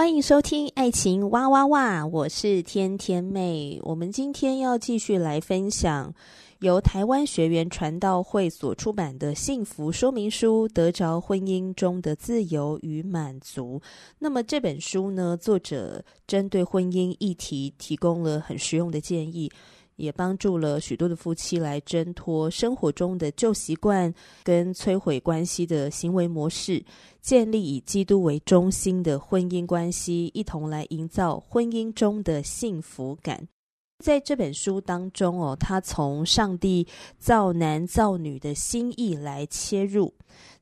欢迎收听《爱情哇哇哇》，我是天天妹。我们今天要继续来分享由台湾学员传道会所出版的《幸福说明书：得着婚姻中的自由与满足》。那么这本书呢，作者针对婚姻议题提供了很实用的建议。也帮助了许多的夫妻来挣脱生活中的旧习惯跟摧毁关系的行为模式，建立以基督为中心的婚姻关系，一同来营造婚姻中的幸福感。在这本书当中哦，他从上帝造男造女的心意来切入。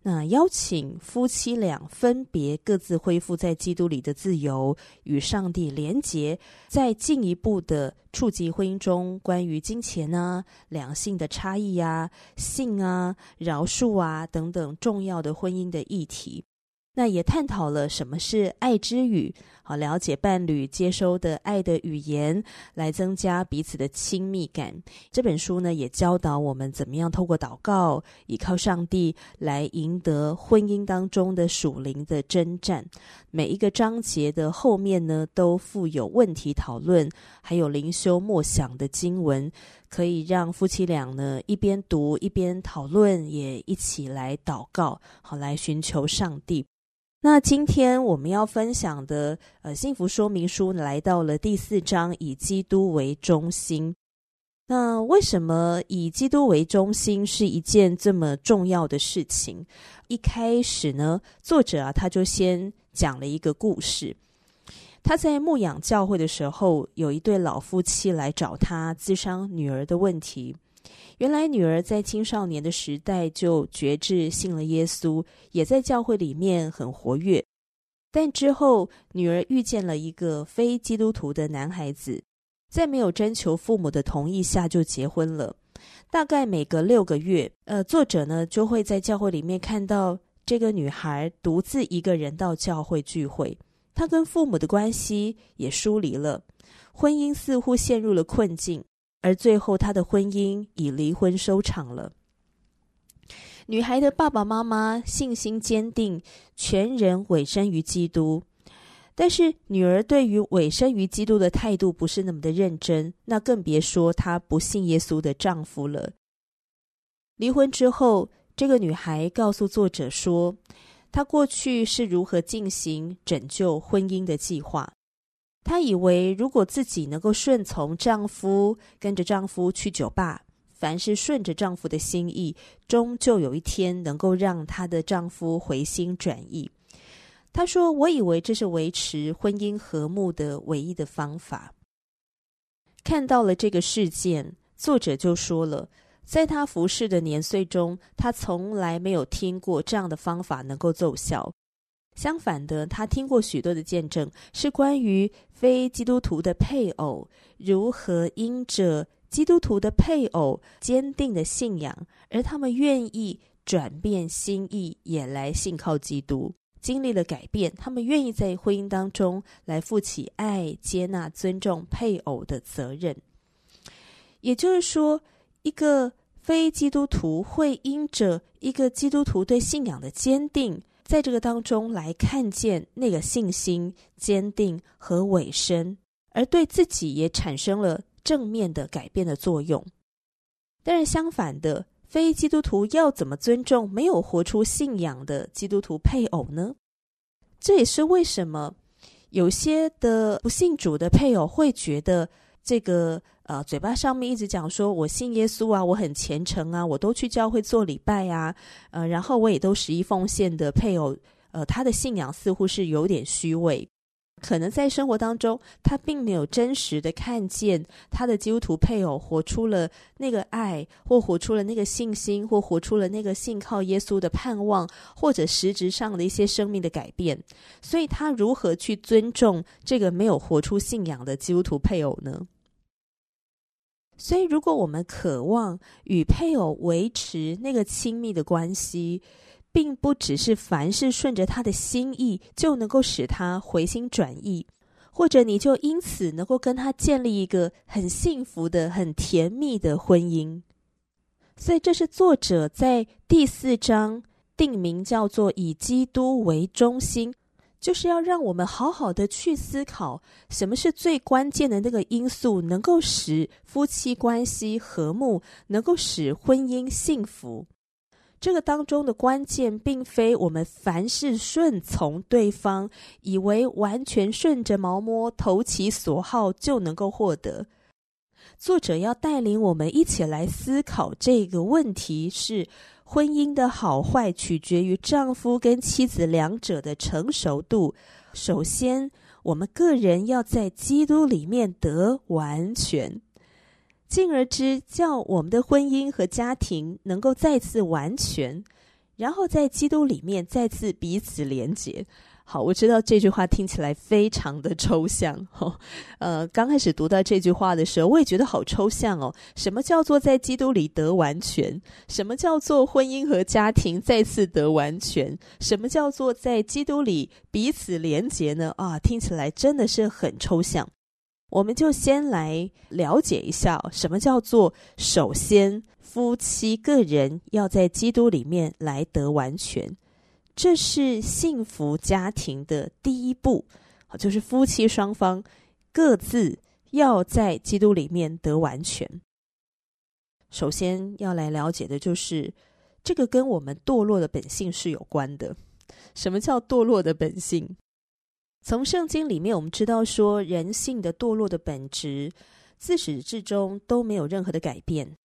那邀请夫妻俩分别各自恢复在基督里的自由，与上帝连结，再进一步的触及婚姻中关于金钱啊、两性的差异啊、性啊、饶恕啊等等重要的婚姻的议题。那也探讨了什么是爱之语，好了解伴侣接收的爱的语言，来增加彼此的亲密感。这本书呢，也教导我们怎么样透过祷告，依靠上帝来赢得婚姻当中的属灵的征战。每一个章节的后面呢，都附有问题讨论，还有灵修默想的经文，可以让夫妻俩呢一边读一边讨论，也一起来祷告，好来寻求上帝。那今天我们要分享的呃幸福说明书来到了第四章，以基督为中心。那为什么以基督为中心是一件这么重要的事情？一开始呢，作者啊他就先讲了一个故事。他在牧养教会的时候，有一对老夫妻来找他咨商女儿的问题。原来女儿在青少年的时代就决志信了耶稣，也在教会里面很活跃。但之后女儿遇见了一个非基督徒的男孩子，在没有征求父母的同意下就结婚了。大概每隔六个月，呃，作者呢就会在教会里面看到这个女孩独自一个人到教会聚会。她跟父母的关系也疏离了，婚姻似乎陷入了困境。而最后，他的婚姻以离婚收场了。女孩的爸爸妈妈信心坚定，全人委身于基督。但是，女儿对于委身于基督的态度不是那么的认真，那更别说她不信耶稣的丈夫了。离婚之后，这个女孩告诉作者说，她过去是如何进行拯救婚姻的计划。她以为，如果自己能够顺从丈夫，跟着丈夫去酒吧，凡是顺着丈夫的心意，终究有一天能够让她的丈夫回心转意。她说：“我以为这是维持婚姻和睦的唯一的方法。”看到了这个事件，作者就说了，在他服侍的年岁中，他从来没有听过这样的方法能够奏效。相反的，他听过许多的见证，是关于非基督徒的配偶如何因着基督徒的配偶坚定的信仰，而他们愿意转变心意，也来信靠基督，经历了改变。他们愿意在婚姻当中来负起爱、接纳、尊重配偶的责任。也就是说，一个非基督徒会因着一个基督徒对信仰的坚定。在这个当中来看见那个信心坚定和委身，而对自己也产生了正面的改变的作用。但是相反的，非基督徒要怎么尊重没有活出信仰的基督徒配偶呢？这也是为什么有些的不信主的配偶会觉得这个。呃，嘴巴上面一直讲说，我信耶稣啊，我很虔诚啊，我都去教会做礼拜啊，呃，然后我也都十一奉献的配偶，呃，他的信仰似乎是有点虚伪。可能在生活当中，他并没有真实的看见他的基督徒配偶活出了那个爱，或活出了那个信心，或活出了那个信靠耶稣的盼望，或者实质上的一些生命的改变。所以，他如何去尊重这个没有活出信仰的基督徒配偶呢？所以，如果我们渴望与配偶维持那个亲密的关系，并不只是凡事顺着他的心意就能够使他回心转意，或者你就因此能够跟他建立一个很幸福的、很甜蜜的婚姻。所以，这是作者在第四章定名叫做“以基督为中心”，就是要让我们好好的去思考，什么是最关键的那个因素，能够使夫妻关系和睦，能够使婚姻幸福。这个当中的关键，并非我们凡事顺从对方，以为完全顺着毛摸、投其所好就能够获得。作者要带领我们一起来思考这个问题：是婚姻的好坏取决于丈夫跟妻子两者的成熟度。首先，我们个人要在基督里面得完全。进而之，叫我们的婚姻和家庭能够再次完全，然后在基督里面再次彼此连结。好，我知道这句话听起来非常的抽象，哦，呃，刚开始读到这句话的时候，我也觉得好抽象哦。什么叫做在基督里得完全？什么叫做婚姻和家庭再次得完全？什么叫做在基督里彼此连结呢？啊，听起来真的是很抽象。我们就先来了解一下，什么叫做首先夫妻个人要在基督里面来得完全，这是幸福家庭的第一步，就是夫妻双方各自要在基督里面得完全。首先要来了解的就是这个跟我们堕落的本性是有关的。什么叫堕落的本性？从圣经里面，我们知道说，人性的堕落的本质，自始至终都没有任何的改变。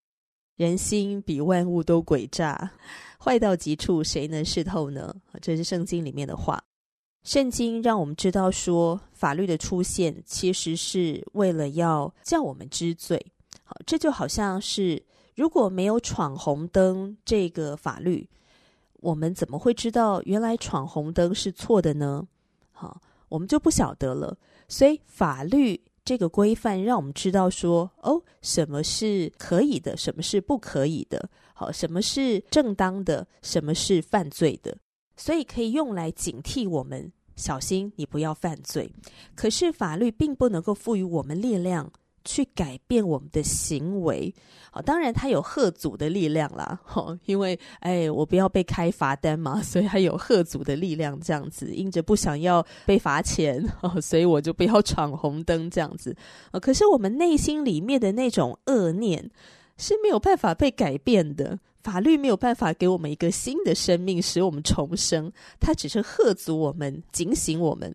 人心比万物都诡诈，坏到极处，谁能识透呢？这是圣经里面的话。圣经让我们知道说，法律的出现其实是为了要叫我们知罪。好，这就好像是如果没有闯红灯这个法律，我们怎么会知道原来闯红灯是错的呢？好。我们就不晓得了，所以法律这个规范让我们知道说，哦，什么是可以的，什么是不可以的，好，什么是正当的，什么是犯罪的，所以可以用来警惕我们，小心你不要犯罪。可是法律并不能够赋予我们力量。去改变我们的行为，好，当然他有吓阻的力量啦，哦，因为哎，我不要被开罚单嘛，所以他有吓阻的力量，这样子，因着不想要被罚钱，哦所以我就不要闯红灯，这样子，可是我们内心里面的那种恶念是没有办法被改变的，法律没有办法给我们一个新的生命，使我们重生，它只是吓阻我们，警醒我们。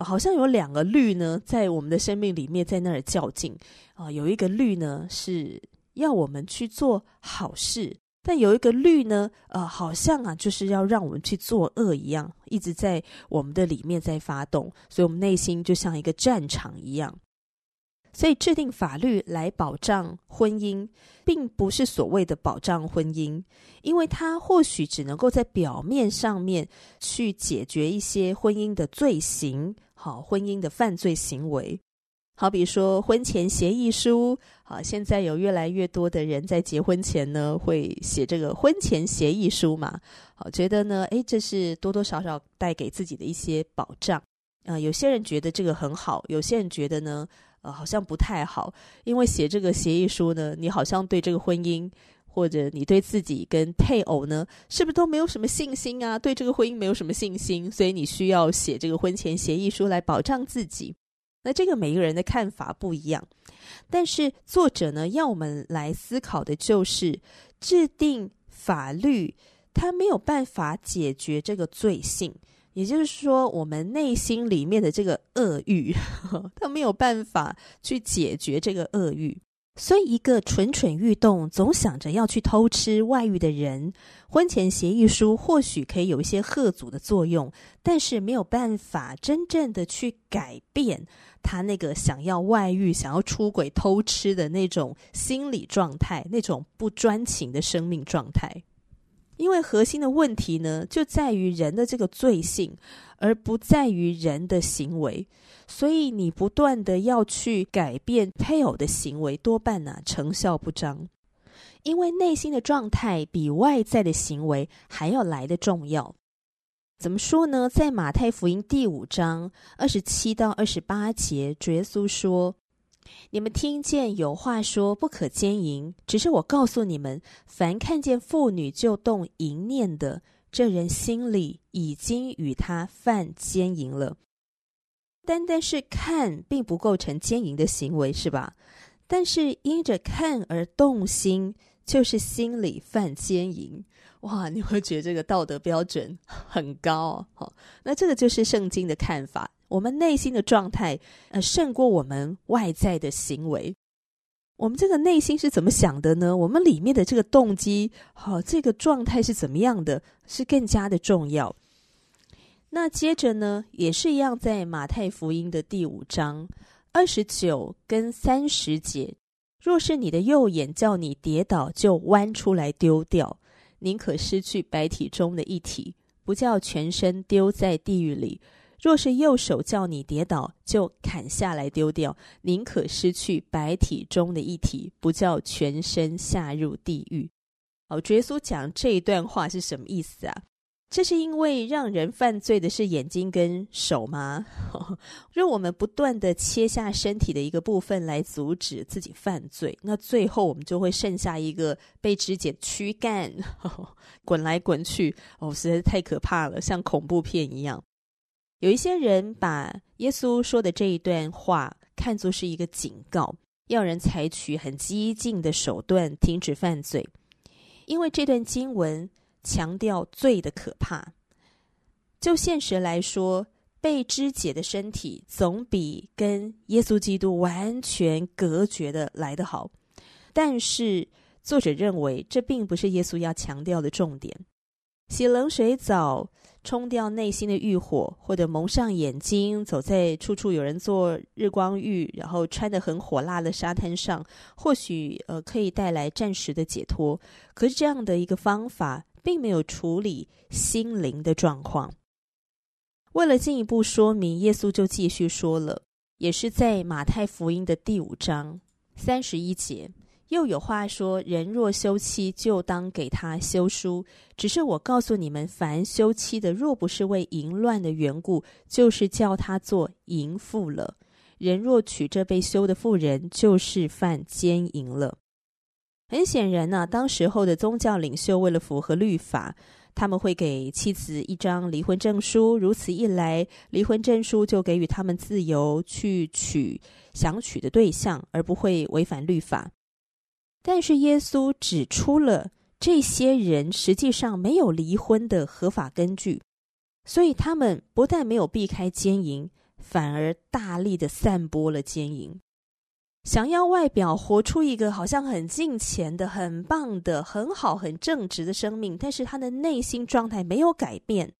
好像有两个律呢，在我们的生命里面在那儿较劲啊。有一个律呢是要我们去做好事，但有一个律呢，呃，好像啊就是要让我们去做恶一样，一直在我们的里面在发动，所以我们内心就像一个战场一样。所以制定法律来保障婚姻，并不是所谓的保障婚姻，因为它或许只能够在表面上面去解决一些婚姻的罪行，好，婚姻的犯罪行为，好比说婚前协议书，好，现在有越来越多的人在结婚前呢会写这个婚前协议书嘛，好，觉得呢，诶，这是多多少少带给自己的一些保障，啊、有些人觉得这个很好，有些人觉得呢。呃，好像不太好，因为写这个协议书呢，你好像对这个婚姻，或者你对自己跟配偶呢，是不是都没有什么信心啊？对这个婚姻没有什么信心，所以你需要写这个婚前协议书来保障自己。那这个每个人的看法不一样，但是作者呢，要我们来思考的就是制定法律，它没有办法解决这个罪性。也就是说，我们内心里面的这个恶欲，它没有办法去解决这个恶欲，所以，一个蠢蠢欲动、总想着要去偷吃外遇的人，婚前协议书或许可以有一些贺阻的作用，但是没有办法真正的去改变他那个想要外遇、想要出轨、偷吃的那种心理状态，那种不专情的生命状态。因为核心的问题呢，就在于人的这个罪性，而不在于人的行为。所以你不断的要去改变配偶的行为，多半呢、成效不彰。因为内心的状态比外在的行为还要来得重要。怎么说呢？在马太福音第五章二十七到二十八节，主耶稣说。你们听见有话说不可奸淫，只是我告诉你们，凡看见妇女就动淫念的，这人心里已经与她犯奸淫了。单单是看，并不构成奸淫的行为，是吧？但是因着看而动心，就是心里犯奸淫。哇，你会觉得这个道德标准很高哦。那这个就是圣经的看法。我们内心的状态，呃，胜过我们外在的行为。我们这个内心是怎么想的呢？我们里面的这个动机，好、这个状态是怎么样的，是更加的重要。那接着呢，也是一样，在马太福音的第五章二十九跟三十节，若是你的右眼叫你跌倒，就剜出来丢掉，宁可失去白体中的一体，不叫全身丢在地狱里。若是右手叫你跌倒，就砍下来丢掉，宁可失去百体中的一体，不叫全身下入地狱。哦，耶稣讲这一段话是什么意思啊？这是因为让人犯罪的是眼睛跟手吗？若我们不断地切下身体的一个部分来阻止自己犯罪，那最后我们就会剩下一个被肢解躯干，滚来滚去，哦，实在是太可怕了，像恐怖片一样。有一些人把耶稣说的这一段话看作是一个警告，要人采取很激进的手段停止犯罪，因为这段经文强调罪的可怕。就现实来说，被肢解的身体总比跟耶稣基督完全隔绝的来得好。但是作者认为，这并不是耶稣要强调的重点。洗冷水澡。冲掉内心的欲火，或者蒙上眼睛，走在处处有人做日光浴，然后穿得很火辣的沙滩上，或许呃可以带来暂时的解脱。可是这样的一个方法，并没有处理心灵的状况。为了进一步说明，耶稣就继续说了，也是在马太福音的第五章三十一节。又有话说：人若休妻，就当给他休书。只是我告诉你们，凡休妻的，若不是为淫乱的缘故，就是叫他做淫妇了。人若娶这被休的妇人，就是犯奸淫了。很显然呢、当时候的宗教领袖为了符合律法，他们会给妻子一张离婚证书。如此一来，离婚证书就给予他们自由去娶想娶的对象，而不会违反律法。但是耶稣指出了这些人实际上没有离婚的合法根据，所以他们不但没有避开奸淫，反而大力的散播了奸淫。想要外表活出一个好像很敬虔的、很棒的、很好、很正直的生命，但是他的内心状态没有改变，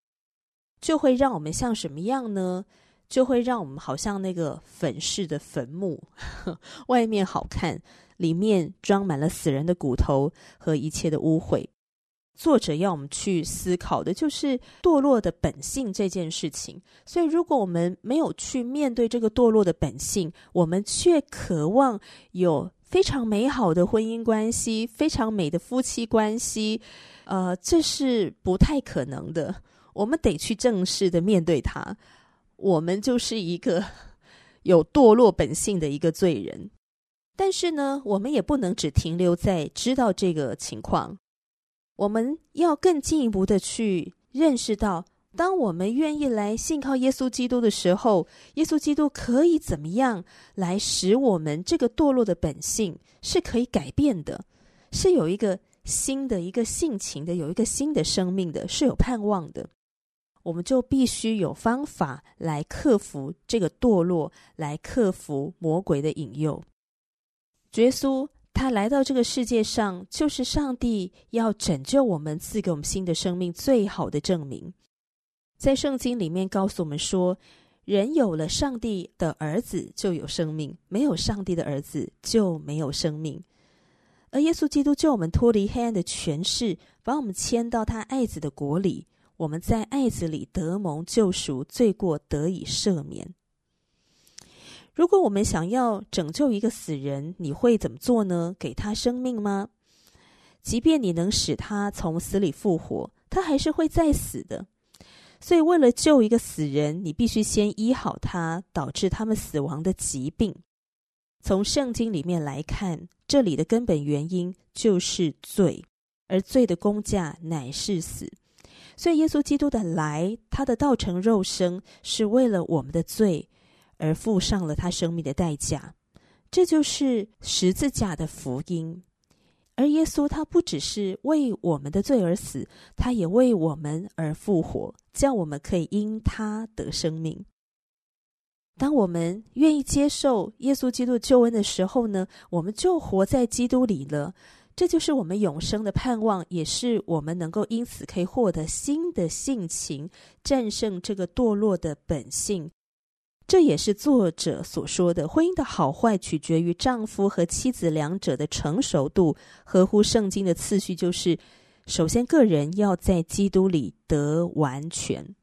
就会让我们像什么样呢？就会让我们好像那个粉饰的坟墓，外面好看。里面装满了死人的骨头和一切的污秽。作者要我们去思考的就是堕落的本性这件事情。所以，如果我们没有去面对这个堕落的本性，我们却渴望有非常美好的婚姻关系、非常美的夫妻关系，呃，这是不太可能的。我们得去正式的面对它。我们就是一个 有堕落本性的一个罪人。但是呢，我们也不能只停留在知道这个情况，我们要更进一步的去认识到，当我们愿意来信靠耶稣基督的时候，耶稣基督可以怎么样来使我们这个堕落的本性是可以改变的，是有一个新的一个性情的，有一个新的生命的，是有盼望的。我们就必须有方法来克服这个堕落，来克服魔鬼的引诱。耶稣他来到这个世界上，就是上帝要拯救我们、赐给我们新的生命最好的证明。在圣经里面告诉我们说，人有了上帝的儿子就有生命，没有上帝的儿子就没有生命。而耶稣基督救我们脱离黑暗的权势，把我们迁到他爱子的国里。我们在爱子里得蒙救赎，罪过得以赦免。如果我们想要拯救一个死人，你会怎么做呢？给他生命吗？即便你能使他从死里复活，他还是会再死的。所以，为了救一个死人，你必须先医好他导致他们死亡的疾病。从圣经里面来看，这里的根本原因就是罪，而罪的工价乃是死。所以，耶稣基督的来，他的道成肉身，是为了我们的罪而付上了他生命的代价。这就是十字架的福音。而耶稣他不只是为我们的罪而死，他也为我们而复活，叫我们可以因他得生命。当我们愿意接受耶稣基督救恩的时候呢，我们就活在基督里了。这就是我们永生的盼望，也是我们能够因此可以获得新的性情，战胜这个堕落的本性。这也是作者所说的，婚姻的好坏取决于丈夫和妻子两者的成熟度。合乎圣经的次序，就是首先个人要在基督里得完全，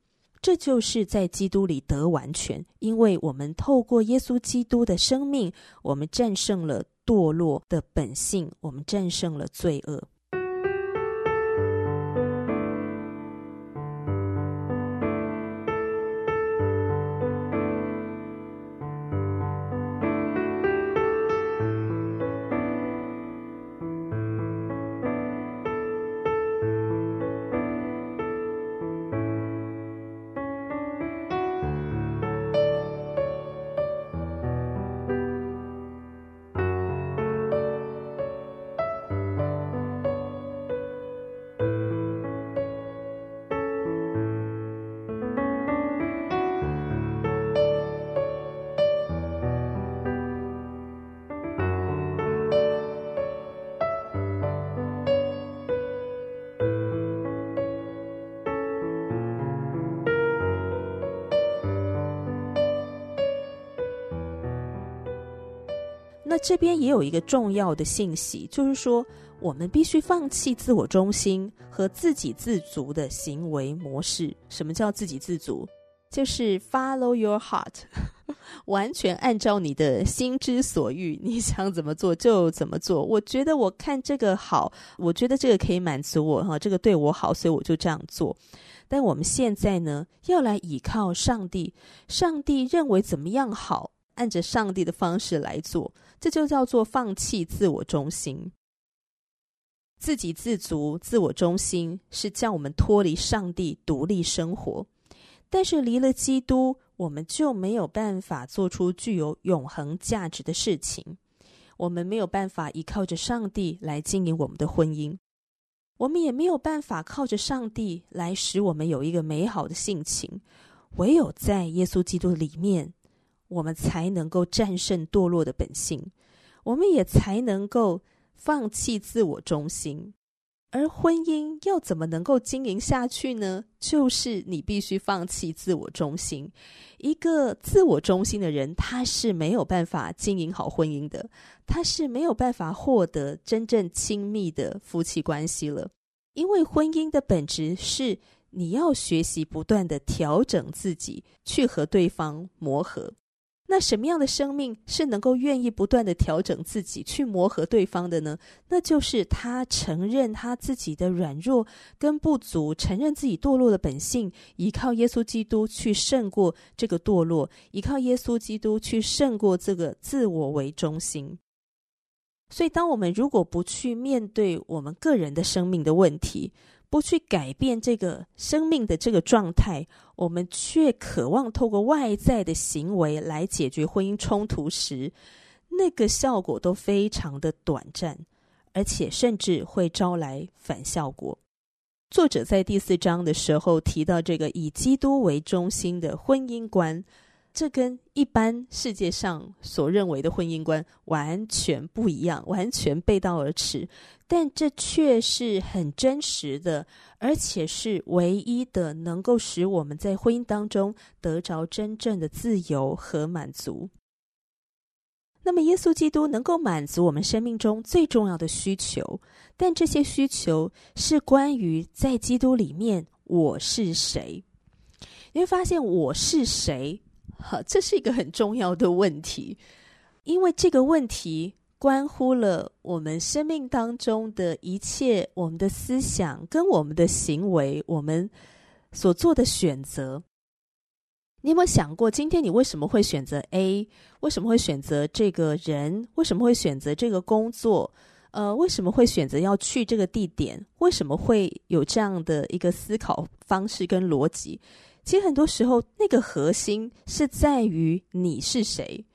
这就是在基督里得完全，因为我们透过耶稣基督的生命，我们战胜了堕落的本性，我们战胜了罪恶。这边也有一个重要的信息，就是说，我们必须放弃自我中心和自给自足的行为模式。什么叫自给自足？就是 follow your heart，完全按照你的心之所欲，你想怎么做就怎么做。我觉得我看这个好，我觉得这个可以满足我哈，这个对我好，所以我就这样做。但我们现在呢，要来倚靠上帝，上帝认为怎么样好，按着上帝的方式来做。这就叫做放弃自我中心，自给自足。自我中心是叫我们脱离上帝，独立生活。但是离了基督，我们就没有办法做出具有永恒价值的事情。我们没有办法依靠着上帝来经营我们的婚姻，我们也没有办法靠着上帝来使我们有一个美好的性情。唯有在耶稣基督里面。我们才能够战胜堕落的本性，我们也才能够放弃自我中心。而婚姻要怎么能够经营下去呢？就是你必须放弃自我中心。一个自我中心的人，他是没有办法经营好婚姻的，他是没有办法获得真正亲密的夫妻关系了。因为婚姻的本质是你要学习不断地调整自己，去和对方磨合。那什么样的生命是能够愿意不断的调整自己，去磨合对方的呢？那就是他承认他自己的软弱跟不足，承认自己堕落的本性，依靠耶稣基督去胜过这个堕落，依靠耶稣基督去胜过这个自我为中心。所以，当我们如果不去面对我们个人的生命的问题，不去改变这个生命的这个状态，我们却渴望透过外在的行为来解决婚姻冲突时，那个效果都非常的短暂，而且甚至会招来反效果。作者在第四章的时候提到这个以基督为中心的婚姻观，这跟一般世界上所认为的婚姻观完全不一样，完全背道而驰。但这却是很真实的，而且是唯一的能够使我们在婚姻当中得着真正的自由和满足。那么，耶稣基督能够满足我们生命中最重要的需求，但这些需求是关于在基督里面我是谁。你会发现我是谁？好，这是一个很重要的问题，因为这个问题。关乎了我们生命当中的一切，我们的思想跟我们的行为，我们所做的选择。你有没有想过，今天你为什么会选择 A？为什么会选择这个人？为什么会选择这个工作？呃，为什么会选择要去这个地点？为什么会有这样的一个思考方式跟逻辑？其实很多时候，那个核心是在于你是谁。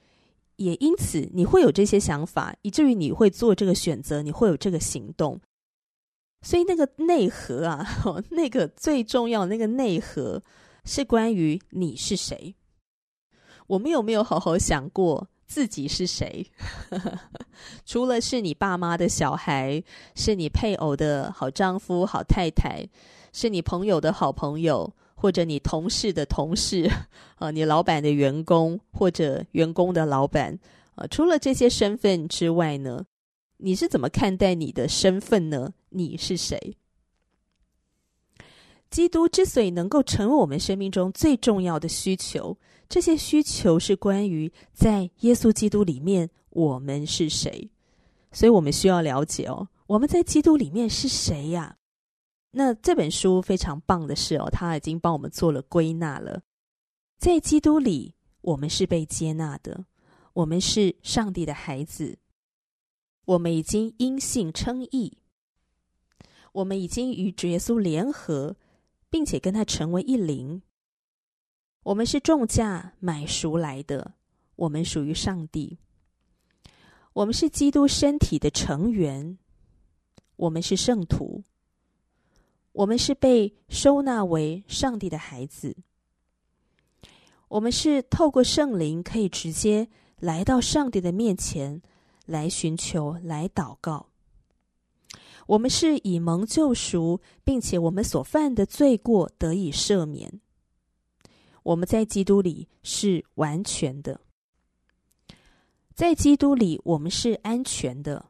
也因此，你会有这些想法，以至于你会做这个选择，你会有这个行动。所以，那个内核啊，那个最重要的那个内核，是关于你是谁。我们有没有好好想过自己是谁？除了是你爸妈的小孩，是你配偶的好丈夫、好太太，是你朋友的好朋友。或者你同事的同事，啊，你老板的员工，或者员工的老板，啊，除了这些身份之外呢，你是怎么看待你的身份呢？你是谁？基督之所以能够成为我们生命中最重要的需求，这些需求是关于在耶稣基督里面我们是谁，所以我们需要了解哦，我们在基督里面是谁呀？那这本书非常棒的是哦，他已经帮我们做了归纳了。在基督里，我们是被接纳的，我们是上帝的孩子，我们已经因信称义，我们已经与主耶稣联合，并且跟他成为一灵。我们是重价买赎来的，我们属于上帝。我们是基督身体的成员，我们是圣徒。我们是被收纳为上帝的孩子，我们是透过圣灵可以直接来到上帝的面前来寻求、来祷告。我们是以蒙救赎，并且我们所犯的罪过得以赦免。我们在基督里是完全的，在基督里我们是安全的，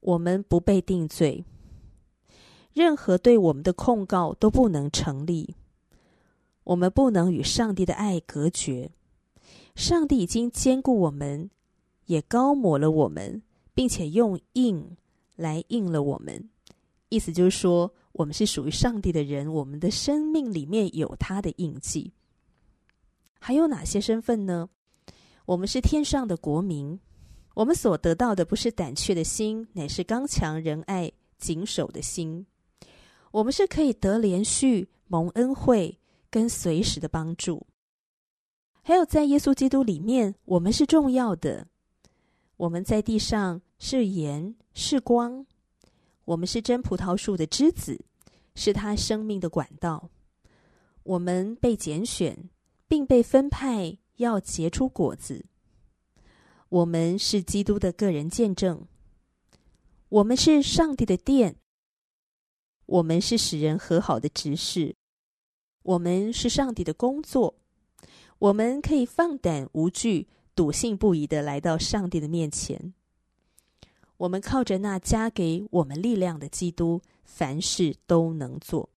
我们不被定罪。任何对我们的控告都不能成立，我们不能与上帝的爱隔绝。上帝已经坚固我们，也高抹了我们，并且用印来印了我们。意思就是说，我们是属于上帝的人，我们的生命里面有他的印记。还有哪些身份呢？我们是天上的国民，我们所得到的不是胆怯的心，乃是刚强仁爱、谨守的心。我们是可以得连续蒙恩惠跟随时的帮助，还有在耶稣基督里面，我们是重要的。我们在地上是盐是光，我们是真葡萄树的枝子，是他生命的管道。我们被拣选，并被分派要结出果子。我们是基督的个人见证，我们是上帝的殿。我们是使人和好的执事，我们是上帝的工作，我们可以放胆无惧、笃信不疑的来到上帝的面前。我们靠着那加给我们力量的基督，凡事都能做。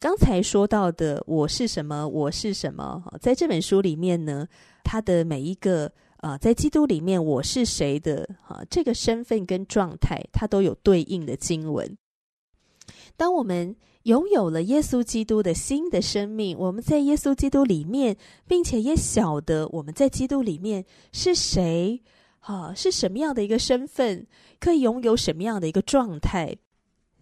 刚才说到的“我是什么，我是什么”，在这本书里面呢，他的每一个啊、在基督里面我是谁的啊，这个身份跟状态，它都有对应的经文。当我们拥有了耶稣基督的新的生命，我们在耶稣基督里面，并且也晓得我们在基督里面是谁，啊，是什么样的一个身份，可以拥有什么样的一个状态。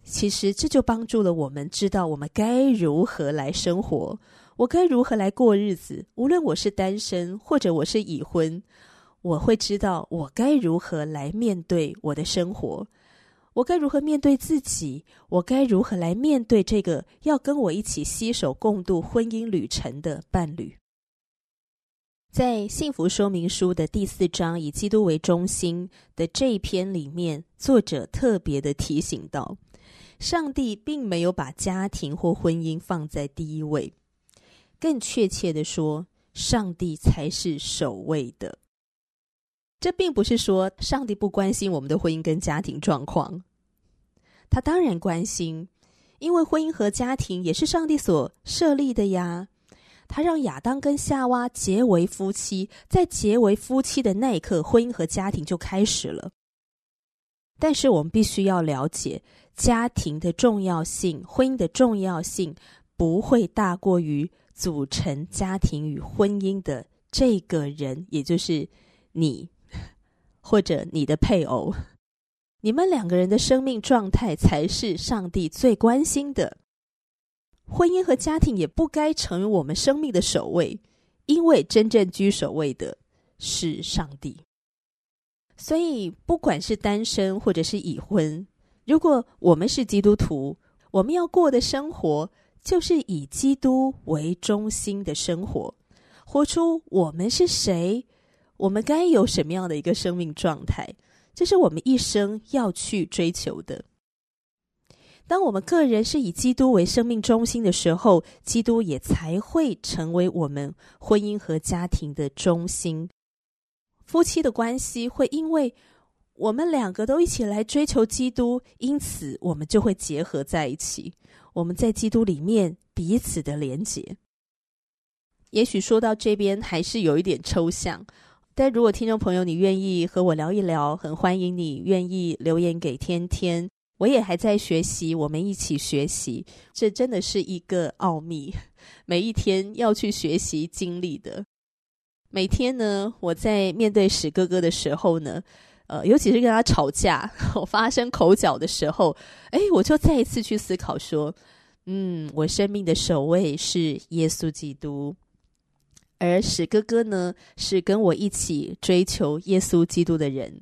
其实这就帮助了我们知道我们该如何来生活，我该如何来过日子。无论我是单身或者我是已婚，我会知道我该如何来面对我的生活。我该如何面对自己？我该如何来面对这个要跟我一起携手共度婚姻旅程的伴侣？在《幸福说明书》的第四章以基督为中心的这一篇里面，作者特别的提醒到，上帝并没有把家庭或婚姻放在第一位，更确切的说，上帝才是首位的。这并不是说上帝不关心我们的婚姻跟家庭状况，他当然关心，因为婚姻和家庭也是上帝所设立的呀。他让亚当跟夏娃结为夫妻，在结为夫妻的那一刻，婚姻和家庭就开始了。但是我们必须要了解，家庭的重要性，婚姻的重要性，不会大过于组成家庭与婚姻的这个人，也就是你。或者你的配偶，你们两个人的生命状态才是上帝最关心的。婚姻和家庭也不该成为我们生命的首位，因为真正居首位的是上帝。所以，不管是单身或者是已婚，如果我们是基督徒，我们要过的生活就是以基督为中心的生活，活出我们是谁。我们该有什么样的一个生命状态？这是我们一生要去追求的。当我们个人是以基督为生命中心的时候，基督也才会成为我们婚姻和家庭的中心。夫妻的关系会因为我们两个都一起来追求基督，因此我们就会结合在一起。我们在基督里面彼此的连结。也许说到这边还是有一点抽象。但如果听众朋友你愿意和我聊一聊，很欢迎你愿意留言给天天。我也还在学习，我们一起学习，这真的是一个奥秘，每一天要去学习经历的。每天呢，我在面对史哥哥的时候呢，呃，尤其是跟他吵架，我发生口角的时候，哎，我就再一次去思考说，嗯，我生命的首位是耶稣基督。而史哥哥呢，是跟我一起追求耶稣基督的人。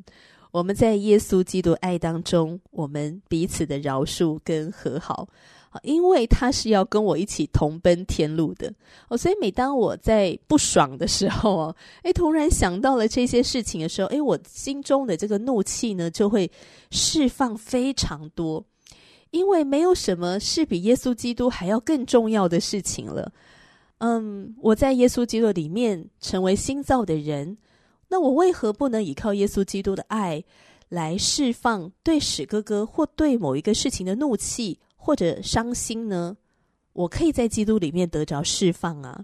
我们在耶稣基督爱当中，我们彼此的饶恕跟和好，因为他是要跟我一起同奔天路的。哦，所以每当我在不爽的时候哦，诶，突然想到了这些事情的时候，诶，我心中的这个怒气呢，就会释放非常多，因为没有什么是比耶稣基督还要更重要的事情了。嗯，我在耶稣基督里面成为新造的人，那我为何不能依靠耶稣基督的爱来释放对史哥哥或对某一个事情的怒气或者伤心呢？我可以在基督里面得着释放啊，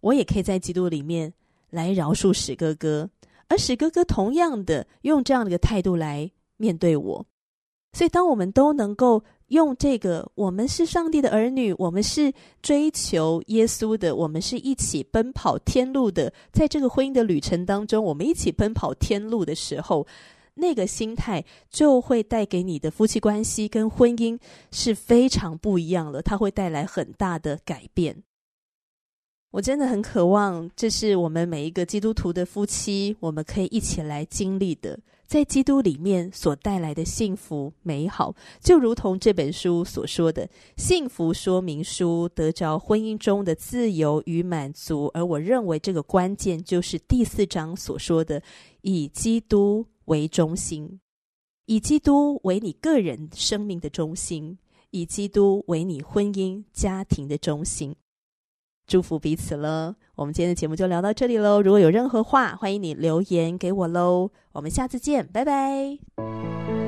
我也可以在基督里面来饶恕史哥哥，而史哥哥同样的用这样的一个态度来面对我，所以当我们都能够。用这个，我们是上帝的儿女，我们是追求耶稣的，我们是一起奔跑天路的。在这个婚姻的旅程当中，我们一起奔跑天路的时候，那个心态就会带给你的夫妻关系跟婚姻是非常不一样了，它会带来很大的改变。我真的很渴望，这是我们每一个基督徒的夫妻，我们可以一起来经历的。在基督里面所带来的幸福美好，就如同这本书所说的《幸福说明书》，得着婚姻中的自由与满足。而我认为这个关键就是第四章所说的：以基督为中心，以基督为你个人生命的中心，以基督为你婚姻家庭的中心。祝福彼此了。我们今天的节目就聊到这里喽。如果有任何话，欢迎你留言给我喽。我们下次见，拜拜。